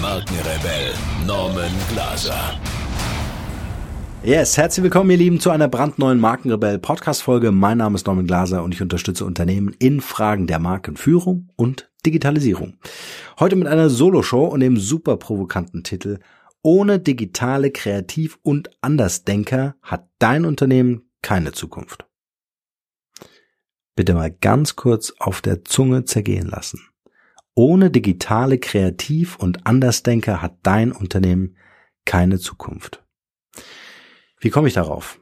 Markenrebell Norman Glaser. Yes, herzlich willkommen, ihr Lieben, zu einer brandneuen Markenrebell Podcast Folge. Mein Name ist Norman Glaser und ich unterstütze Unternehmen in Fragen der Markenführung und Digitalisierung. Heute mit einer Soloshow und dem super provokanten Titel Ohne digitale Kreativ- und Andersdenker hat dein Unternehmen keine Zukunft. Bitte mal ganz kurz auf der Zunge zergehen lassen. Ohne digitale Kreativ- und Andersdenker hat dein Unternehmen keine Zukunft. Wie komme ich darauf?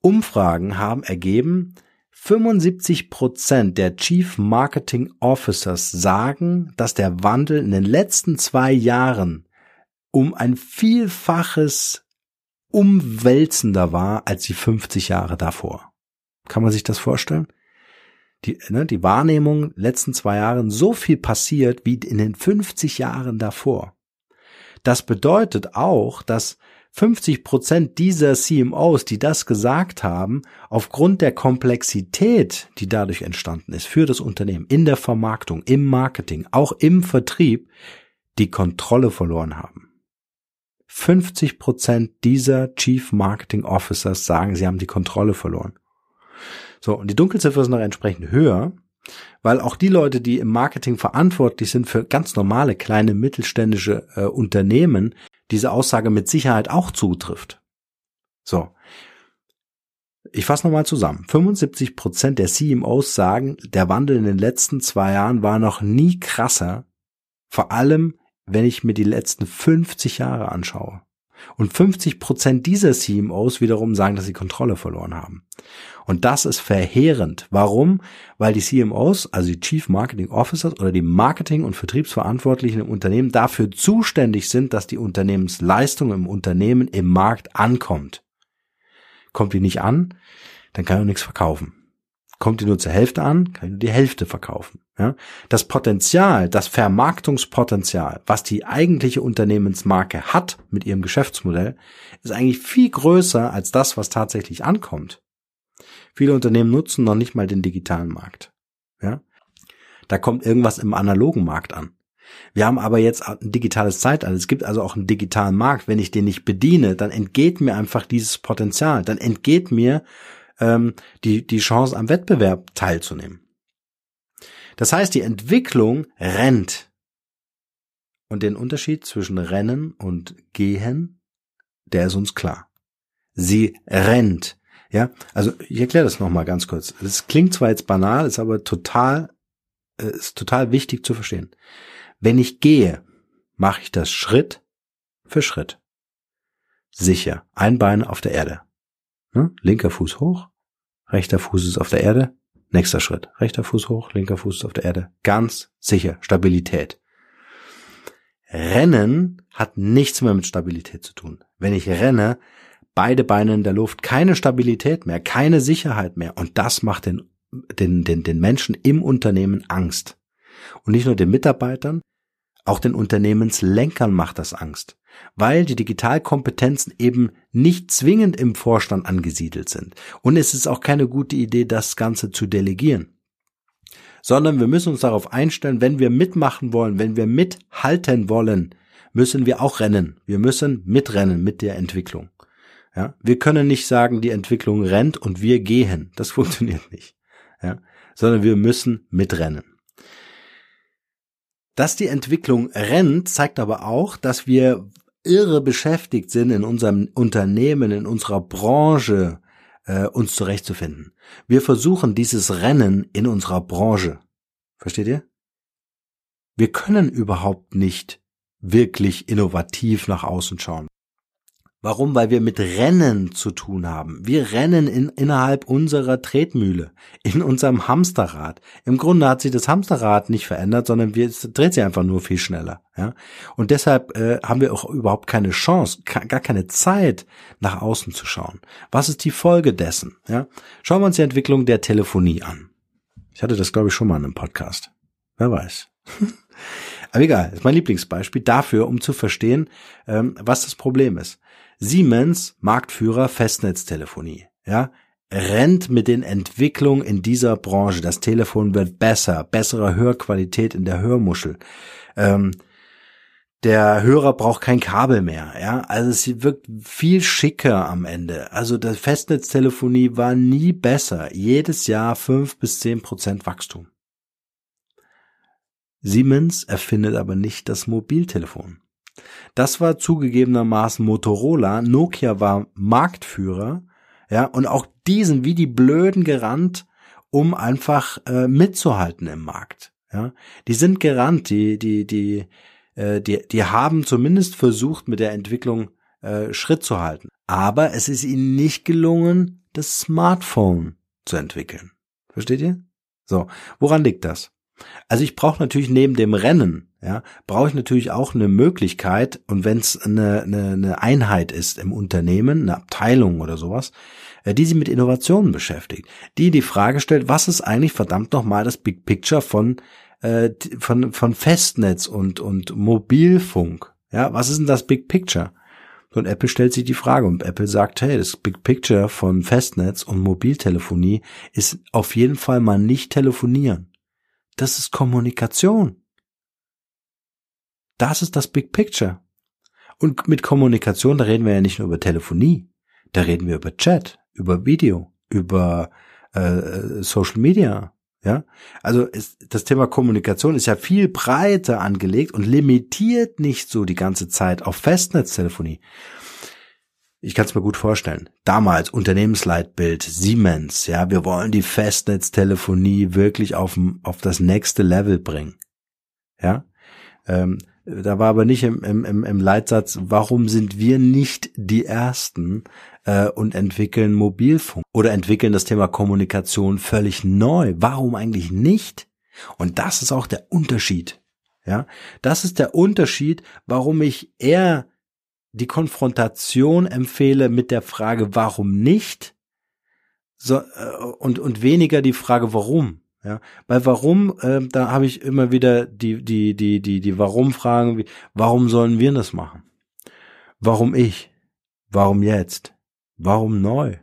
Umfragen haben ergeben, 75 Prozent der Chief Marketing Officers sagen, dass der Wandel in den letzten zwei Jahren um ein Vielfaches umwälzender war als die 50 Jahre davor. Kann man sich das vorstellen? Die, ne, die Wahrnehmung letzten zwei Jahren so viel passiert wie in den 50 Jahren davor. Das bedeutet auch, dass 50 Prozent dieser CMOs, die das gesagt haben, aufgrund der Komplexität, die dadurch entstanden ist für das Unternehmen, in der Vermarktung, im Marketing, auch im Vertrieb, die Kontrolle verloren haben. 50 Prozent dieser Chief Marketing Officers sagen, sie haben die Kontrolle verloren. So, und die Dunkelziffer ist noch entsprechend höher, weil auch die Leute, die im Marketing verantwortlich sind für ganz normale kleine mittelständische äh, Unternehmen, diese Aussage mit Sicherheit auch zutrifft. So. Ich fasse nochmal zusammen. 75 Prozent der CMOs sagen, der Wandel in den letzten zwei Jahren war noch nie krasser, vor allem wenn ich mir die letzten 50 Jahre anschaue. Und 50 Prozent dieser CMOs wiederum sagen, dass sie Kontrolle verloren haben. Und das ist verheerend. Warum? Weil die CMOs, also die Chief Marketing Officers oder die Marketing- und Vertriebsverantwortlichen im Unternehmen dafür zuständig sind, dass die Unternehmensleistung im Unternehmen im Markt ankommt. Kommt die nicht an, dann kann ich nichts verkaufen. Kommt die nur zur Hälfte an, kann ich nur die Hälfte verkaufen. Ja? Das Potenzial, das Vermarktungspotenzial, was die eigentliche Unternehmensmarke hat mit ihrem Geschäftsmodell, ist eigentlich viel größer als das, was tatsächlich ankommt. Viele Unternehmen nutzen noch nicht mal den digitalen Markt. Ja? Da kommt irgendwas im analogen Markt an. Wir haben aber jetzt ein digitales Zeitalter. Es gibt also auch einen digitalen Markt. Wenn ich den nicht bediene, dann entgeht mir einfach dieses Potenzial. Dann entgeht mir ähm, die, die Chance am Wettbewerb teilzunehmen. Das heißt, die Entwicklung rennt. Und den Unterschied zwischen Rennen und Gehen, der ist uns klar. Sie rennt. Ja, also ich erkläre das nochmal ganz kurz. Es klingt zwar jetzt banal, ist aber total, äh, ist total wichtig zu verstehen. Wenn ich gehe, mache ich das Schritt für Schritt. Sicher. Ein Bein auf der Erde. Ne? Linker Fuß hoch, rechter Fuß ist auf der Erde, nächster Schritt. Rechter Fuß hoch, linker Fuß ist auf der Erde. Ganz sicher. Stabilität. Rennen hat nichts mehr mit Stabilität zu tun. Wenn ich renne, beide Beine in der Luft, keine Stabilität mehr, keine Sicherheit mehr. Und das macht den, den, den, den Menschen im Unternehmen Angst. Und nicht nur den Mitarbeitern, auch den Unternehmenslenkern macht das Angst weil die Digitalkompetenzen eben nicht zwingend im Vorstand angesiedelt sind. Und es ist auch keine gute Idee, das Ganze zu delegieren. Sondern wir müssen uns darauf einstellen, wenn wir mitmachen wollen, wenn wir mithalten wollen, müssen wir auch rennen. Wir müssen mitrennen mit der Entwicklung. Ja, wir können nicht sagen, die Entwicklung rennt und wir gehen. Das funktioniert nicht. Ja, sondern wir müssen mitrennen. Dass die Entwicklung rennt, zeigt aber auch, dass wir irre beschäftigt sind in unserem Unternehmen, in unserer Branche, äh, uns zurechtzufinden. Wir versuchen dieses Rennen in unserer Branche. Versteht ihr? Wir können überhaupt nicht wirklich innovativ nach außen schauen. Warum? Weil wir mit Rennen zu tun haben. Wir rennen in, innerhalb unserer Tretmühle, in unserem Hamsterrad. Im Grunde hat sich das Hamsterrad nicht verändert, sondern wir, es dreht sich einfach nur viel schneller. Ja? Und deshalb äh, haben wir auch überhaupt keine Chance, gar keine Zeit, nach außen zu schauen. Was ist die Folge dessen? Ja? Schauen wir uns die Entwicklung der Telefonie an. Ich hatte das, glaube ich, schon mal in einem Podcast. Wer weiß. Aber egal, ist mein Lieblingsbeispiel dafür, um zu verstehen, ähm, was das Problem ist. Siemens, Marktführer Festnetztelefonie, ja, rennt mit den Entwicklungen in dieser Branche. Das Telefon wird besser, bessere Hörqualität in der Hörmuschel. Ähm, der Hörer braucht kein Kabel mehr, ja. Also es wirkt viel schicker am Ende. Also der Festnetztelefonie war nie besser. Jedes Jahr fünf bis zehn Prozent Wachstum. Siemens erfindet aber nicht das Mobiltelefon. Das war zugegebenermaßen Motorola. Nokia war Marktführer. Ja, und auch diesen wie die Blöden gerannt, um einfach äh, mitzuhalten im Markt. Ja, die sind gerannt, die, die, die, äh, die, die haben zumindest versucht, mit der Entwicklung äh, Schritt zu halten. Aber es ist ihnen nicht gelungen, das Smartphone zu entwickeln. Versteht ihr? So, woran liegt das? Also ich brauche natürlich neben dem Rennen, ja, brauche ich natürlich auch eine Möglichkeit und wenn es eine, eine, eine Einheit ist im Unternehmen, eine Abteilung oder sowas, äh, die sich mit Innovationen beschäftigt, die die Frage stellt, was ist eigentlich verdammt nochmal das Big Picture von äh, von von Festnetz und und Mobilfunk, ja, was ist denn das Big Picture? Und Apple stellt sich die Frage und Apple sagt, hey, das Big Picture von Festnetz und Mobiltelefonie ist auf jeden Fall mal nicht telefonieren. Das ist Kommunikation. Das ist das Big Picture. Und mit Kommunikation, da reden wir ja nicht nur über Telefonie, da reden wir über Chat, über Video, über äh, Social Media. Ja, also ist, das Thema Kommunikation ist ja viel breiter angelegt und limitiert nicht so die ganze Zeit auf Festnetztelefonie. Ich kann es mir gut vorstellen. Damals Unternehmensleitbild Siemens, ja, wir wollen die Festnetztelefonie wirklich auf, auf das nächste Level bringen. Ja, ähm, da war aber nicht im, im, im Leitsatz, warum sind wir nicht die Ersten äh, und entwickeln Mobilfunk oder entwickeln das Thema Kommunikation völlig neu. Warum eigentlich nicht? Und das ist auch der Unterschied. Ja, das ist der Unterschied, warum ich eher die Konfrontation empfehle mit der Frage, warum nicht, so, äh, und, und weniger die Frage, warum. Ja, bei warum, äh, da habe ich immer wieder die, die, die, die, die Warum-Fragen, wie, warum sollen wir das machen? Warum ich? Warum jetzt? Warum neu?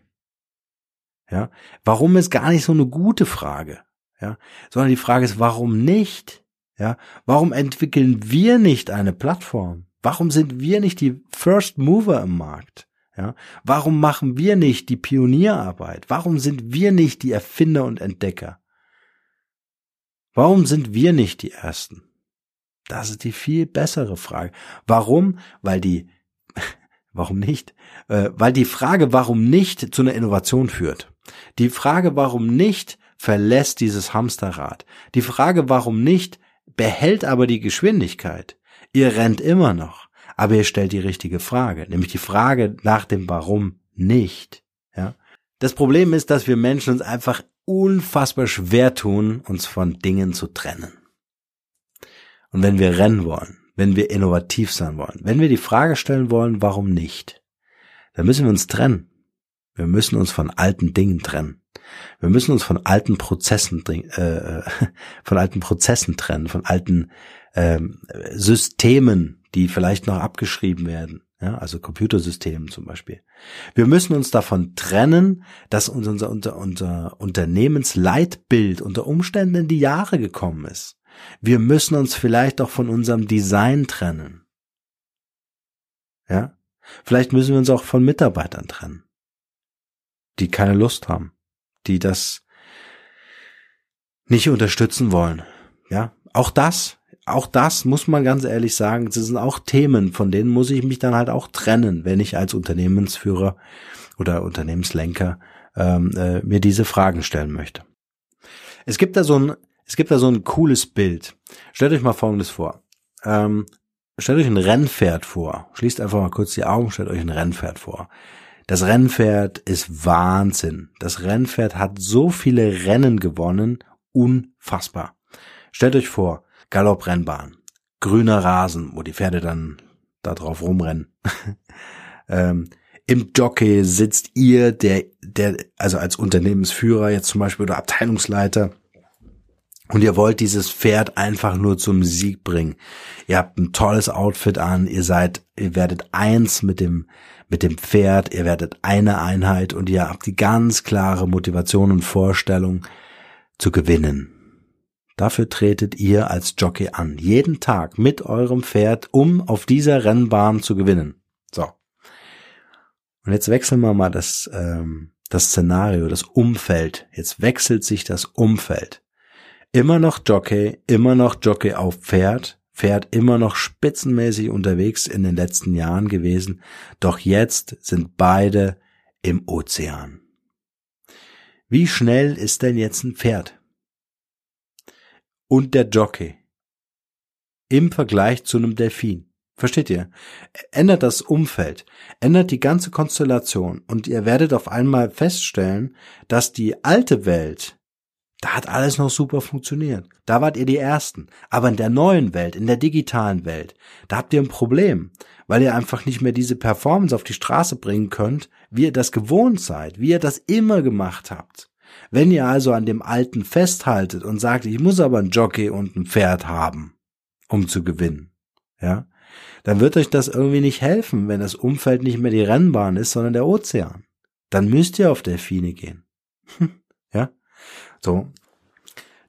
Ja, warum ist gar nicht so eine gute Frage, ja, sondern die Frage ist, warum nicht? Ja, warum entwickeln wir nicht eine Plattform? Warum sind wir nicht die First Mover im Markt? Ja, warum machen wir nicht die Pionierarbeit? Warum sind wir nicht die Erfinder und Entdecker? Warum sind wir nicht die Ersten? Das ist die viel bessere Frage. Warum? Weil die, warum nicht? Äh, weil die Frage, warum nicht, zu einer Innovation führt. Die Frage, warum nicht, verlässt dieses Hamsterrad. Die Frage, warum nicht, behält aber die Geschwindigkeit. Ihr rennt immer noch, aber ihr stellt die richtige Frage, nämlich die Frage nach dem Warum nicht. Ja? Das Problem ist, dass wir Menschen uns einfach unfassbar schwer tun, uns von Dingen zu trennen. Und wenn wir rennen wollen, wenn wir innovativ sein wollen, wenn wir die Frage stellen wollen, warum nicht, dann müssen wir uns trennen. Wir müssen uns von alten Dingen trennen. Wir müssen uns von alten Prozessen, äh, von alten Prozessen trennen, von alten ähm, Systemen, die vielleicht noch abgeschrieben werden, ja, also Computersystemen zum Beispiel. Wir müssen uns davon trennen, dass unser, unser, unser Unternehmensleitbild unter Umständen in die Jahre gekommen ist. Wir müssen uns vielleicht auch von unserem Design trennen. Ja, vielleicht müssen wir uns auch von Mitarbeitern trennen, die keine Lust haben, die das nicht unterstützen wollen. Ja, auch das auch das muss man ganz ehrlich sagen, das sind auch Themen, von denen muss ich mich dann halt auch trennen, wenn ich als Unternehmensführer oder Unternehmenslenker ähm, äh, mir diese Fragen stellen möchte. Es gibt da so ein, es gibt da so ein cooles Bild. Stellt euch mal Folgendes vor. Ähm, stellt euch ein Rennpferd vor. Schließt einfach mal kurz die Augen, stellt euch ein Rennpferd vor. Das Rennpferd ist Wahnsinn. Das Rennpferd hat so viele Rennen gewonnen, unfassbar. Stellt euch vor, Galopprennbahn, grüner Rasen, wo die Pferde dann da drauf rumrennen. ähm, Im Jockey sitzt ihr, der, der, also als Unternehmensführer jetzt zum Beispiel oder Abteilungsleiter, und ihr wollt dieses Pferd einfach nur zum Sieg bringen. Ihr habt ein tolles Outfit an, ihr seid, ihr werdet eins mit dem, mit dem Pferd, ihr werdet eine Einheit und ihr habt die ganz klare Motivation und Vorstellung zu gewinnen. Dafür tretet ihr als Jockey an, jeden Tag mit eurem Pferd, um auf dieser Rennbahn zu gewinnen. So. Und jetzt wechseln wir mal das, ähm, das Szenario, das Umfeld. Jetzt wechselt sich das Umfeld. Immer noch Jockey, immer noch Jockey auf Pferd, Pferd immer noch spitzenmäßig unterwegs in den letzten Jahren gewesen, doch jetzt sind beide im Ozean. Wie schnell ist denn jetzt ein Pferd? Und der Jockey im Vergleich zu einem Delfin. Versteht ihr? Ändert das Umfeld, ändert die ganze Konstellation und ihr werdet auf einmal feststellen, dass die alte Welt da hat alles noch super funktioniert. Da wart ihr die Ersten. Aber in der neuen Welt, in der digitalen Welt, da habt ihr ein Problem, weil ihr einfach nicht mehr diese Performance auf die Straße bringen könnt, wie ihr das gewohnt seid, wie ihr das immer gemacht habt. Wenn ihr also an dem Alten festhaltet und sagt, ich muss aber ein Jockey und ein Pferd haben, um zu gewinnen, ja, dann wird euch das irgendwie nicht helfen, wenn das Umfeld nicht mehr die Rennbahn ist, sondern der Ozean. Dann müsst ihr auf Delfine gehen. ja? So.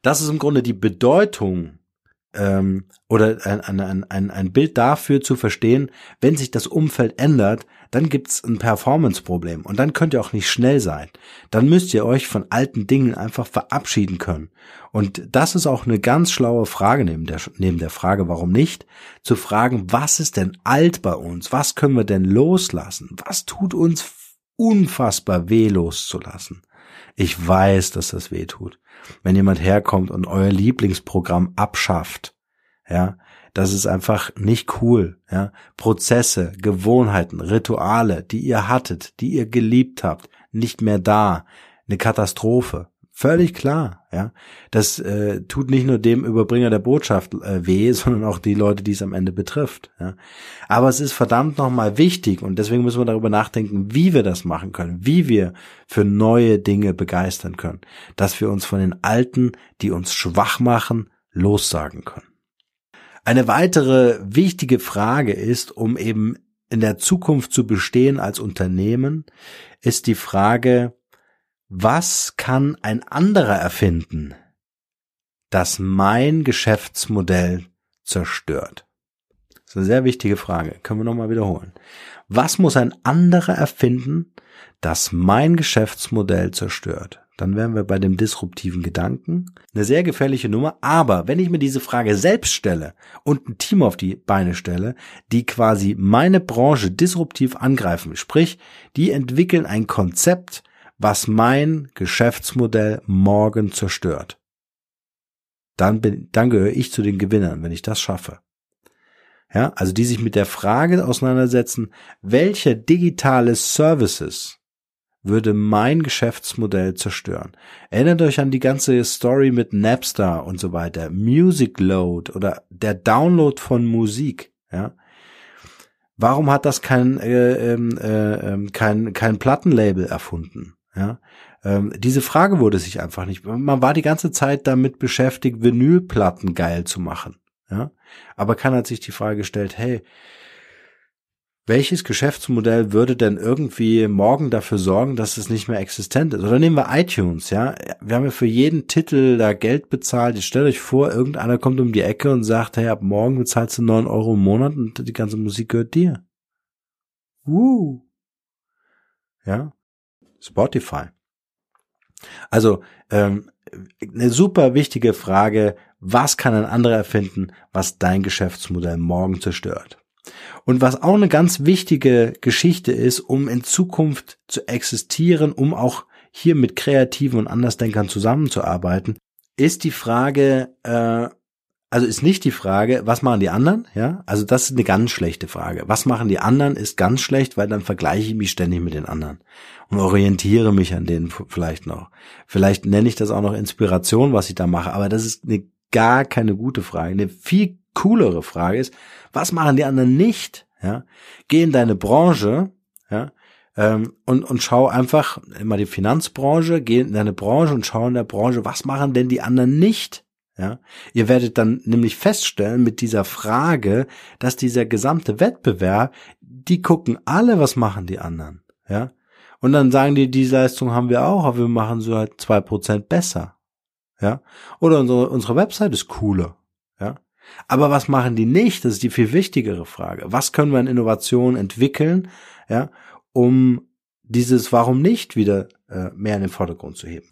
Das ist im Grunde die Bedeutung ähm, oder ein, ein, ein, ein Bild dafür zu verstehen, wenn sich das Umfeld ändert, dann gibt's ein Performance-Problem und dann könnt ihr auch nicht schnell sein. Dann müsst ihr euch von alten Dingen einfach verabschieden können. Und das ist auch eine ganz schlaue Frage neben der, neben der Frage, warum nicht, zu fragen, was ist denn alt bei uns? Was können wir denn loslassen? Was tut uns unfassbar weh loszulassen? Ich weiß, dass das weh tut. Wenn jemand herkommt und euer Lieblingsprogramm abschafft, ja, das ist einfach nicht cool, ja. Prozesse, Gewohnheiten, Rituale, die ihr hattet, die ihr geliebt habt, nicht mehr da. Eine Katastrophe. Völlig klar, ja. Das äh, tut nicht nur dem Überbringer der Botschaft äh, weh, sondern auch die Leute, die es am Ende betrifft. Ja. Aber es ist verdammt nochmal wichtig und deswegen müssen wir darüber nachdenken, wie wir das machen können, wie wir für neue Dinge begeistern können, dass wir uns von den Alten, die uns schwach machen, lossagen können. Eine weitere wichtige Frage ist, um eben in der Zukunft zu bestehen als Unternehmen, ist die Frage, was kann ein anderer erfinden, das mein Geschäftsmodell zerstört? Das ist eine sehr wichtige Frage. Können wir nochmal wiederholen. Was muss ein anderer erfinden, das mein Geschäftsmodell zerstört? Dann wären wir bei dem disruptiven Gedanken. Eine sehr gefährliche Nummer. Aber wenn ich mir diese Frage selbst stelle und ein Team auf die Beine stelle, die quasi meine Branche disruptiv angreifen, sprich, die entwickeln ein Konzept, was mein Geschäftsmodell morgen zerstört. Dann, bin, dann gehöre ich zu den Gewinnern, wenn ich das schaffe. Ja, also die sich mit der Frage auseinandersetzen, welche digitale Services würde mein Geschäftsmodell zerstören. Erinnert euch an die ganze Story mit Napster und so weiter, Music Load oder der Download von Musik. Ja, warum hat das kein äh, ähm, äh, äh, kein kein Plattenlabel erfunden? Ja, ähm, diese Frage wurde sich einfach nicht. Man war die ganze Zeit damit beschäftigt, Vinylplatten geil zu machen. Ja, aber keiner hat sich die Frage gestellt, hey, welches Geschäftsmodell würde denn irgendwie morgen dafür sorgen, dass es nicht mehr existent ist? Oder nehmen wir iTunes, ja? Wir haben ja für jeden Titel da Geld bezahlt. Jetzt stellt euch vor, irgendeiner kommt um die Ecke und sagt, hey, ab morgen bezahlst du neun Euro im Monat und die ganze Musik gehört dir. Woo. Ja? Spotify. Also ähm, eine super wichtige Frage, was kann ein anderer erfinden, was dein Geschäftsmodell morgen zerstört? Und was auch eine ganz wichtige Geschichte ist, um in Zukunft zu existieren, um auch hier mit Kreativen und Andersdenkern zusammenzuarbeiten, ist die Frage, äh, also ist nicht die Frage, was machen die anderen, ja? Also das ist eine ganz schlechte Frage. Was machen die anderen ist ganz schlecht, weil dann vergleiche ich mich ständig mit den anderen und orientiere mich an denen vielleicht noch. Vielleicht nenne ich das auch noch Inspiration, was ich da mache, aber das ist eine gar keine gute Frage. Eine viel coolere Frage ist, was machen die anderen nicht, ja? Geh in deine Branche, ja? Ähm, und, und schau einfach immer die Finanzbranche, geh in deine Branche und schau in der Branche, was machen denn die anderen nicht? Ja, ihr werdet dann nämlich feststellen mit dieser Frage, dass dieser gesamte Wettbewerb, die gucken alle, was machen die anderen, ja. Und dann sagen die, die Leistung haben wir auch, aber wir machen so halt zwei Prozent besser, ja. Oder unsere, unsere Website ist cooler, ja. Aber was machen die nicht? Das ist die viel wichtigere Frage. Was können wir in Innovationen entwickeln, ja, um dieses Warum nicht wieder äh, mehr in den Vordergrund zu heben?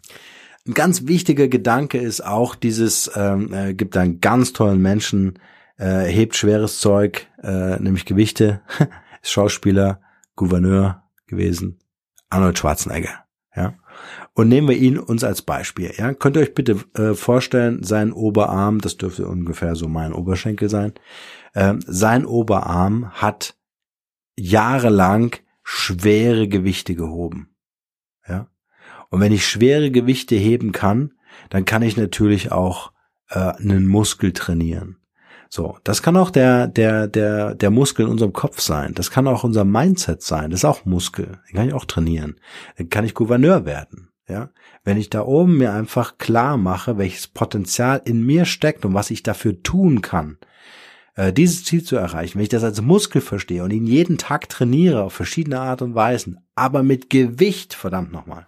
Ein ganz wichtiger Gedanke ist auch dieses, ähm, äh, gibt einen ganz tollen Menschen, äh, hebt schweres Zeug, äh, nämlich Gewichte, ist Schauspieler, Gouverneur gewesen, Arnold Schwarzenegger. Ja. Und nehmen wir ihn uns als Beispiel. Ja. Könnt ihr euch bitte äh, vorstellen, sein Oberarm, das dürfte ungefähr so mein Oberschenkel sein, äh, sein Oberarm hat jahrelang schwere Gewichte gehoben. Ja. Und wenn ich schwere Gewichte heben kann, dann kann ich natürlich auch äh, einen Muskel trainieren. So, das kann auch der der der der Muskel in unserem Kopf sein. Das kann auch unser Mindset sein. Das ist auch Muskel. Den kann ich auch trainieren. Dann kann ich Gouverneur werden. Ja, wenn ich da oben mir einfach klar mache, welches Potenzial in mir steckt und was ich dafür tun kann, äh, dieses Ziel zu erreichen, wenn ich das als Muskel verstehe und ihn jeden Tag trainiere auf verschiedene Art und Weisen, aber mit Gewicht, verdammt nochmal,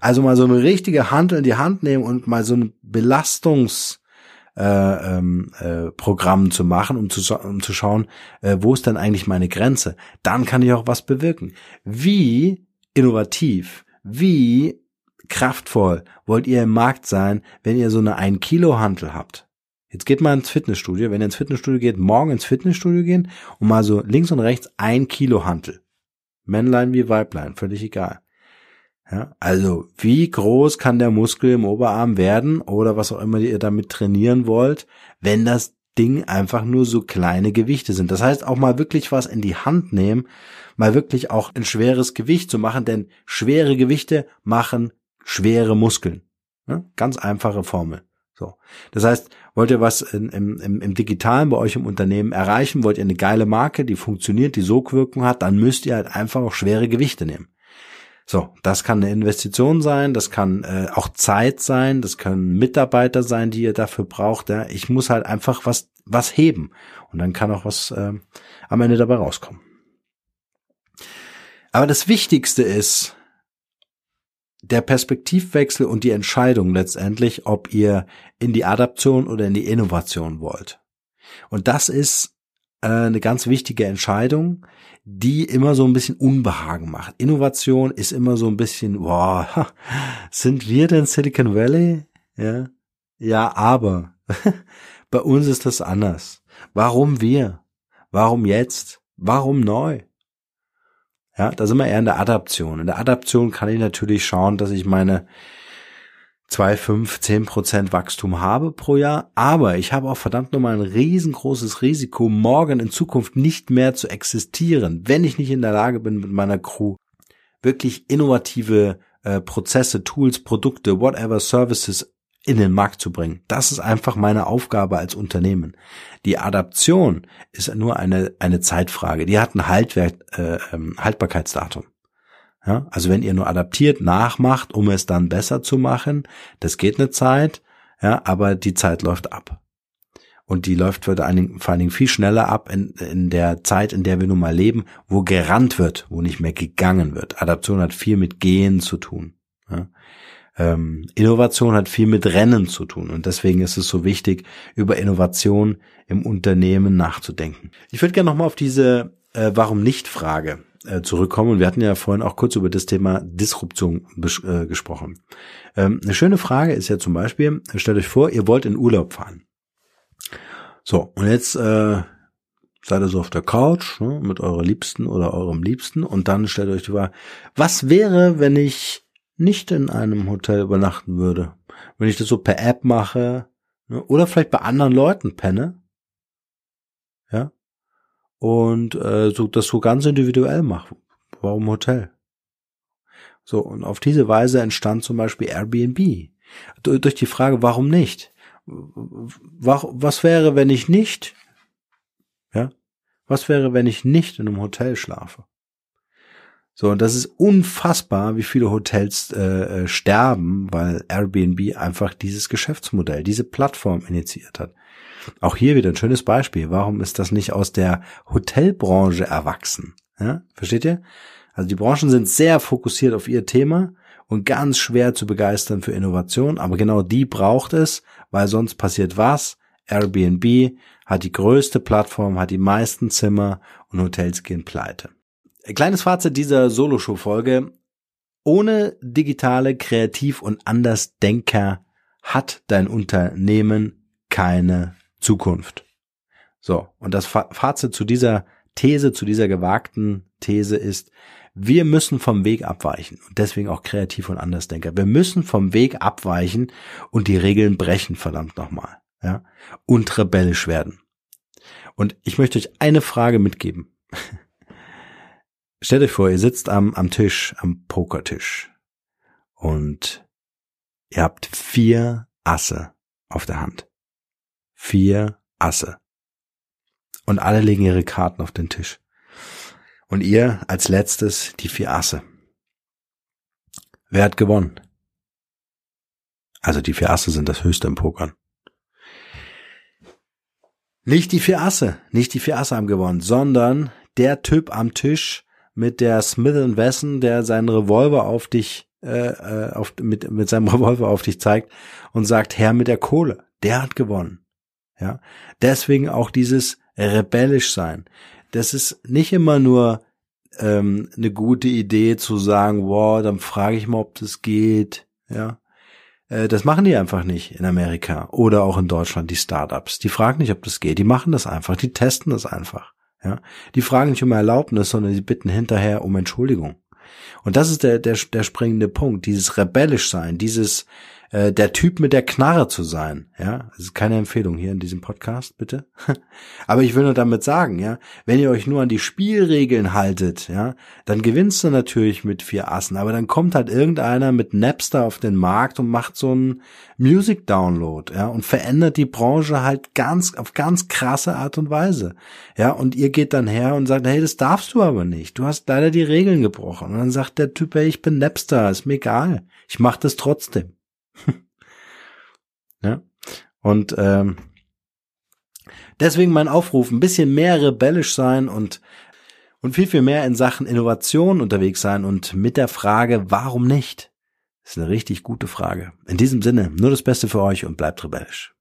Also mal so eine richtige Hand in die Hand nehmen und mal so ein Belastungs äh, ähm, äh, Programm zu machen, um zu, um zu schauen, äh, wo ist denn eigentlich meine Grenze. Dann kann ich auch was bewirken. Wie innovativ, wie kraftvoll wollt ihr im Markt sein, wenn ihr so eine 1 Kilo Hantel habt? Jetzt geht mal ins Fitnessstudio. Wenn ihr ins Fitnessstudio geht, morgen ins Fitnessstudio gehen und mal so links und rechts ein Kilo Hantel. Männlein wie Weiblein, völlig egal. Ja, also wie groß kann der Muskel im Oberarm werden oder was auch immer ihr damit trainieren wollt, wenn das Ding einfach nur so kleine Gewichte sind. Das heißt auch mal wirklich was in die Hand nehmen, mal wirklich auch ein schweres Gewicht zu machen, denn schwere Gewichte machen schwere Muskeln. Ja, ganz einfache Formel. So. Das heißt, wollt ihr was im, im, im Digitalen bei euch im Unternehmen erreichen, wollt ihr eine geile Marke, die funktioniert, die Sogwirkung hat, dann müsst ihr halt einfach auch schwere Gewichte nehmen. So, das kann eine Investition sein, das kann äh, auch Zeit sein, das können Mitarbeiter sein, die ihr dafür braucht. Ja. Ich muss halt einfach was was heben und dann kann auch was äh, am Ende dabei rauskommen. Aber das Wichtigste ist der Perspektivwechsel und die Entscheidung letztendlich, ob ihr in die Adaption oder in die Innovation wollt. Und das ist äh, eine ganz wichtige Entscheidung, die immer so ein bisschen Unbehagen macht. Innovation ist immer so ein bisschen, wow, sind wir denn Silicon Valley? Ja, ja, aber bei uns ist das anders. Warum wir? Warum jetzt? Warum neu? Ja, da sind wir eher in der Adaption. In der Adaption kann ich natürlich schauen, dass ich meine 2, 5, 10 Prozent Wachstum habe pro Jahr, aber ich habe auch verdammt nochmal ein riesengroßes Risiko, morgen in Zukunft nicht mehr zu existieren, wenn ich nicht in der Lage bin, mit meiner Crew wirklich innovative äh, Prozesse, Tools, Produkte, whatever, Services in den Markt zu bringen. Das ist einfach meine Aufgabe als Unternehmen. Die Adaption ist nur eine, eine Zeitfrage. Die hat ein Haltwert, äh, ähm, Haltbarkeitsdatum. Ja, also wenn ihr nur adaptiert, nachmacht, um es dann besser zu machen, das geht eine Zeit, ja, aber die Zeit läuft ab. Und die läuft vor allen Dingen, viel schneller ab in, in der Zeit, in der wir nun mal leben, wo gerannt wird, wo nicht mehr gegangen wird. Adaption hat viel mit Gehen zu tun. Ja. Ähm, Innovation hat viel mit Rennen zu tun. Und deswegen ist es so wichtig, über Innovation im Unternehmen nachzudenken. Ich würde gerne nochmal auf diese äh, Warum nicht Frage äh, zurückkommen. Und wir hatten ja vorhin auch kurz über das Thema Disruption äh, gesprochen. Ähm, eine schöne Frage ist ja zum Beispiel, stellt euch vor, ihr wollt in Urlaub fahren. So, und jetzt äh, seid ihr so auf der Couch ne, mit eurer Liebsten oder eurem Liebsten und dann stellt euch die Frage, was wäre, wenn ich nicht in einem Hotel übernachten würde? Wenn ich das so per App mache ne, oder vielleicht bei anderen Leuten penne? Ja, und äh, so das so ganz individuell macht. Warum Hotel? So, und auf diese Weise entstand zum Beispiel Airbnb. Durch die Frage, warum nicht? Was wäre, wenn ich nicht, ja, was wäre, wenn ich nicht in einem Hotel schlafe? So, und das ist unfassbar, wie viele Hotels äh, äh sterben, weil Airbnb einfach dieses Geschäftsmodell, diese Plattform initiiert hat. Auch hier wieder ein schönes Beispiel. Warum ist das nicht aus der Hotelbranche erwachsen? Ja, versteht ihr? Also die Branchen sind sehr fokussiert auf ihr Thema und ganz schwer zu begeistern für Innovation, aber genau die braucht es, weil sonst passiert was? Airbnb hat die größte Plattform, hat die meisten Zimmer und Hotels gehen pleite. Kleines Fazit dieser Solo-Show-Folge. Ohne digitale Kreativ- und Andersdenker hat dein Unternehmen keine Zukunft. So, und das Fazit zu dieser These, zu dieser gewagten These ist, wir müssen vom Weg abweichen und deswegen auch kreativ und Andersdenker. Wir müssen vom Weg abweichen und die Regeln brechen, verdammt nochmal, ja, und rebellisch werden. Und ich möchte euch eine Frage mitgeben. Stellt euch vor, ihr sitzt am, am Tisch, am Pokertisch und ihr habt vier Asse auf der Hand vier Asse. Und alle legen ihre Karten auf den Tisch. Und ihr als letztes die vier Asse. Wer hat gewonnen? Also die vier Asse sind das höchste im Pokern. Nicht die vier Asse, nicht die vier Asse haben gewonnen, sondern der Typ am Tisch mit der Smith Wesson, der seinen Revolver auf dich, äh, äh, auf, mit, mit seinem Revolver auf dich zeigt und sagt, Herr mit der Kohle, der hat gewonnen. Ja, deswegen auch dieses rebellisch sein. Das ist nicht immer nur ähm, eine gute Idee zu sagen, wow, dann frage ich mal, ob das geht. Ja, äh, das machen die einfach nicht in Amerika oder auch in Deutschland die Startups. Die fragen nicht, ob das geht. Die machen das einfach. Die testen das einfach. Ja, die fragen nicht um Erlaubnis, sondern die bitten hinterher um Entschuldigung. Und das ist der der der springende Punkt. Dieses rebellisch sein, dieses äh, der Typ mit der Knarre zu sein. Ja, das ist keine Empfehlung hier in diesem Podcast, bitte. Aber ich will nur damit sagen, ja, wenn ihr euch nur an die Spielregeln haltet, ja, dann gewinnst du natürlich mit vier Assen. Aber dann kommt halt irgendeiner mit Napster auf den Markt und macht so einen Music Download, ja, und verändert die Branche halt ganz auf ganz krasse Art und Weise. Ja, und ihr geht dann her und sagt, hey, das darfst du aber nicht. Du hast leider die Regeln gebrochen. Und dann sagt der Typ, hey, ich bin Napster, ist mir egal. Ich mach das trotzdem. ja. Und ähm, deswegen mein Aufruf, ein bisschen mehr rebellisch sein und und viel, viel mehr in Sachen Innovation unterwegs sein und mit der Frage, warum nicht? Das ist eine richtig gute Frage. In diesem Sinne, nur das Beste für euch und bleibt rebellisch.